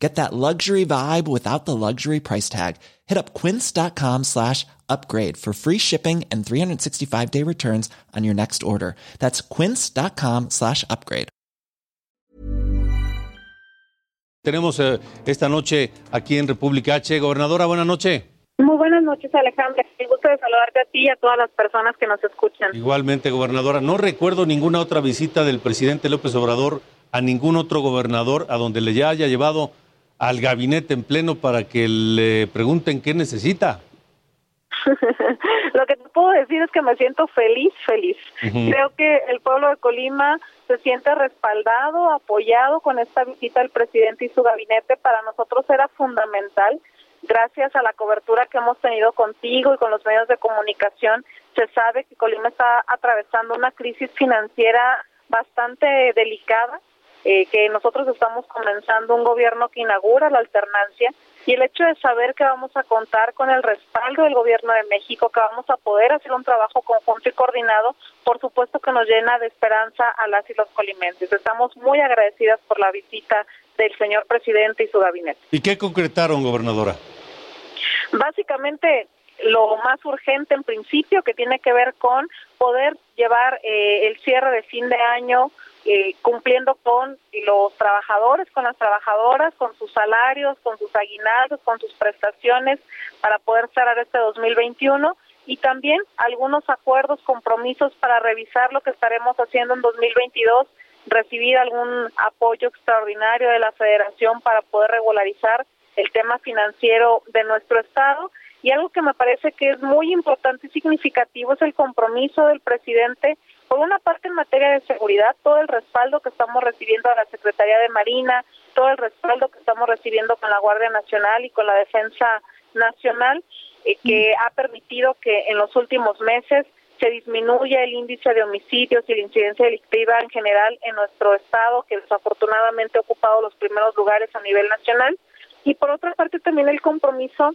Get that luxury vibe without the luxury price tag. Hit up quince.com slash upgrade for free shipping and 365 day returns on your next order. That's quince.com slash upgrade. Tenemos eh, esta noche aquí en República H. Gobernadora, buenas noches. Muy buenas noches, Alejandra. Me gusto de saludarte a ti y a todas las personas que nos escuchan. Igualmente, gobernadora. No recuerdo ninguna otra visita del presidente López Obrador a ningún otro gobernador a donde le ya haya llevado al gabinete en pleno para que le pregunten qué necesita. Lo que te puedo decir es que me siento feliz, feliz. Creo que el pueblo de Colima se siente respaldado, apoyado con esta visita del presidente y su gabinete. Para nosotros era fundamental. Gracias a la cobertura que hemos tenido contigo y con los medios de comunicación, se sabe que Colima está atravesando una crisis financiera bastante delicada eh, que nosotros estamos comenzando un gobierno que inaugura la alternancia y el hecho de saber que vamos a contar con el respaldo del gobierno de México, que vamos a poder hacer un trabajo conjunto y coordinado, por supuesto que nos llena de esperanza a las y los colimenses. Estamos muy agradecidas por la visita del señor presidente y su gabinete. ¿Y qué concretaron, gobernadora? Básicamente, lo más urgente en principio que tiene que ver con poder llevar eh, el cierre de fin de año eh, cumpliendo con los trabajadores, con las trabajadoras, con sus salarios, con sus aguinaldos, con sus prestaciones para poder cerrar este 2021 y también algunos acuerdos, compromisos para revisar lo que estaremos haciendo en 2022, recibir algún apoyo extraordinario de la federación para poder regularizar el tema financiero de nuestro estado. Y algo que me parece que es muy importante y significativo es el compromiso del presidente por una parte, en materia de seguridad, todo el respaldo que estamos recibiendo a la Secretaría de Marina, todo el respaldo que estamos recibiendo con la Guardia Nacional y con la Defensa Nacional, eh, que ha permitido que en los últimos meses se disminuya el índice de homicidios y la incidencia delictiva en general en nuestro estado, que desafortunadamente ha ocupado los primeros lugares a nivel nacional. Y por otra parte, también el compromiso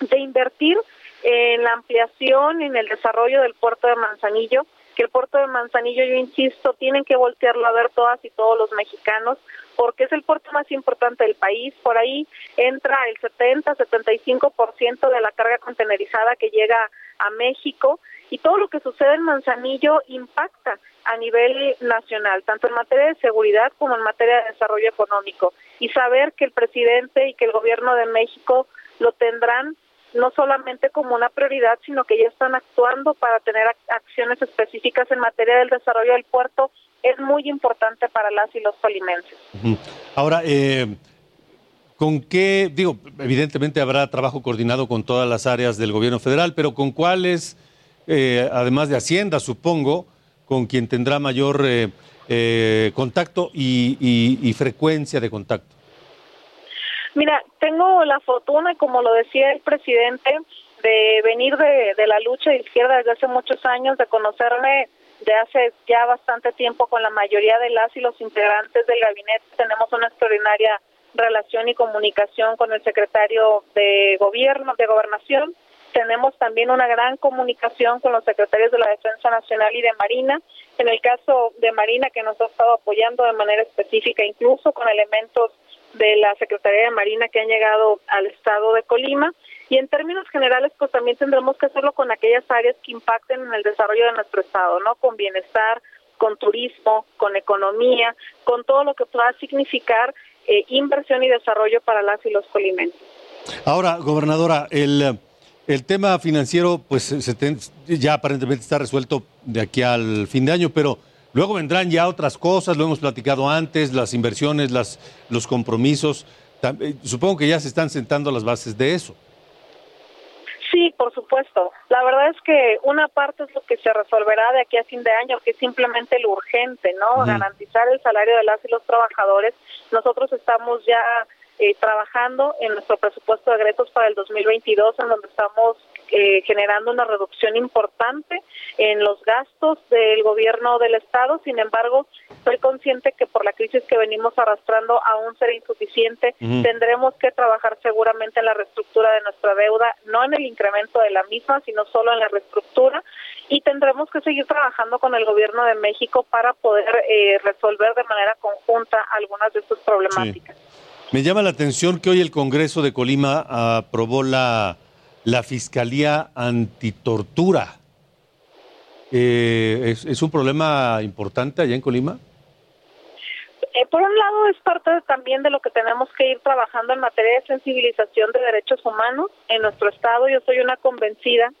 de invertir en la ampliación, en el desarrollo del puerto de Manzanillo, que el puerto de Manzanillo, yo insisto, tienen que voltearlo a ver todas y todos los mexicanos, porque es el puerto más importante del país. Por ahí entra el 70-75% de la carga contenerizada que llega a México y todo lo que sucede en Manzanillo impacta a nivel nacional, tanto en materia de seguridad como en materia de desarrollo económico. Y saber que el presidente y que el gobierno de México lo tendrán no solamente como una prioridad, sino que ya están actuando para tener acciones específicas en materia del desarrollo del puerto, es muy importante para las y los polimenses. Ahora, eh, ¿con qué, digo, evidentemente habrá trabajo coordinado con todas las áreas del gobierno federal, pero con cuáles, eh, además de Hacienda, supongo, con quien tendrá mayor eh, contacto y frecuencia de contacto? Mira, tengo la fortuna, como lo decía el presidente, de venir de, de la lucha de izquierda desde hace muchos años, de conocerme de hace ya bastante tiempo con la mayoría de las y los integrantes del gabinete. Tenemos una extraordinaria relación y comunicación con el secretario de gobierno, de gobernación. Tenemos también una gran comunicación con los secretarios de la Defensa Nacional y de Marina. En el caso de Marina, que nos ha estado apoyando de manera específica, incluso con elementos de la Secretaría de Marina que han llegado al estado de Colima y en términos generales pues también tendremos que hacerlo con aquellas áreas que impacten en el desarrollo de nuestro estado, ¿no? Con bienestar, con turismo, con economía, con todo lo que pueda significar eh, inversión y desarrollo para las y los colimenses. Ahora, gobernadora, el, el tema financiero pues se ya aparentemente está resuelto de aquí al fin de año, pero Luego vendrán ya otras cosas, lo hemos platicado antes, las inversiones, las, los compromisos. Eh, supongo que ya se están sentando las bases de eso. Sí, por supuesto. La verdad es que una parte es lo que se resolverá de aquí a fin de año, que es simplemente lo urgente, ¿no? Garantizar el salario de las y los trabajadores. Nosotros estamos ya eh, trabajando en nuestro presupuesto de egresos para el 2022, en donde estamos eh, generando una reducción importante en los gastos del gobierno del Estado. Sin embargo, soy consciente que por la crisis que venimos arrastrando aún será insuficiente. Tendremos que trabajar seguramente en la reestructura de nuestra deuda, no en el incremento de la misma, sino solo en la reestructura. Y tendremos que seguir trabajando con el gobierno de México para poder eh, resolver de manera conjunta algunas de estas problemáticas. Me llama la atención que hoy el Congreso de Colima aprobó la, la Fiscalía Antitortura. Eh, ¿es, un problema importante allá en Colima? Eh, por un lado, es parte también de lo que tenemos que ir trabajando en materia de sensibilización de derechos humanos en nuestro Estado. Yo soy una convencida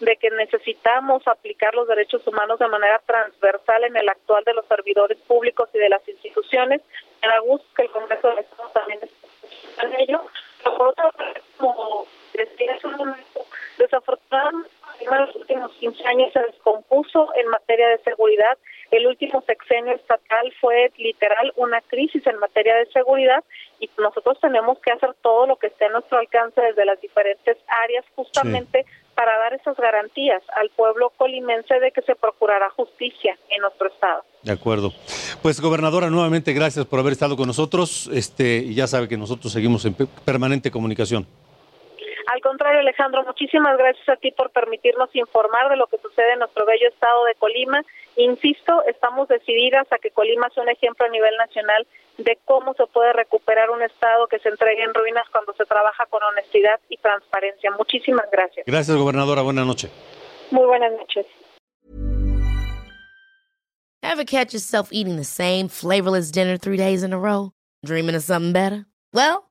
de que necesitamos aplicar los derechos humanos de manera transversal en el actual de los servidores públicos y de las instituciones. Da gusto que el Congreso del Estado también esté en ello. Pero por otro lado, como decía hace un momento, desafortunadamente en los últimos 15 años se descompuso en materia de seguridad. El último sexenio estatal fue literal una crisis en materia de seguridad y nosotros tenemos que hacer todo lo que esté a nuestro alcance desde las diferentes áreas justamente para dar esas garantías al pueblo colimense de que se procurará justicia en nuestro estado. De acuerdo. Pues gobernadora, nuevamente gracias por haber estado con nosotros. Este, y ya sabe que nosotros seguimos en permanente comunicación. Al contrario, Alejandro, muchísimas gracias a ti por permitirnos informar de lo que sucede en nuestro bello estado de Colima. Insisto, estamos decididas a que Colima sea un ejemplo a nivel nacional de cómo se puede recuperar un estado que se entregue en ruinas cuando se trabaja con honestidad y transparencia. Muchísimas gracias. Gracias, gobernadora. Buenas noches. Muy buenas noches. Ever catch yourself eating the same flavorless dinner three days in a row? Dreaming of something better? Well,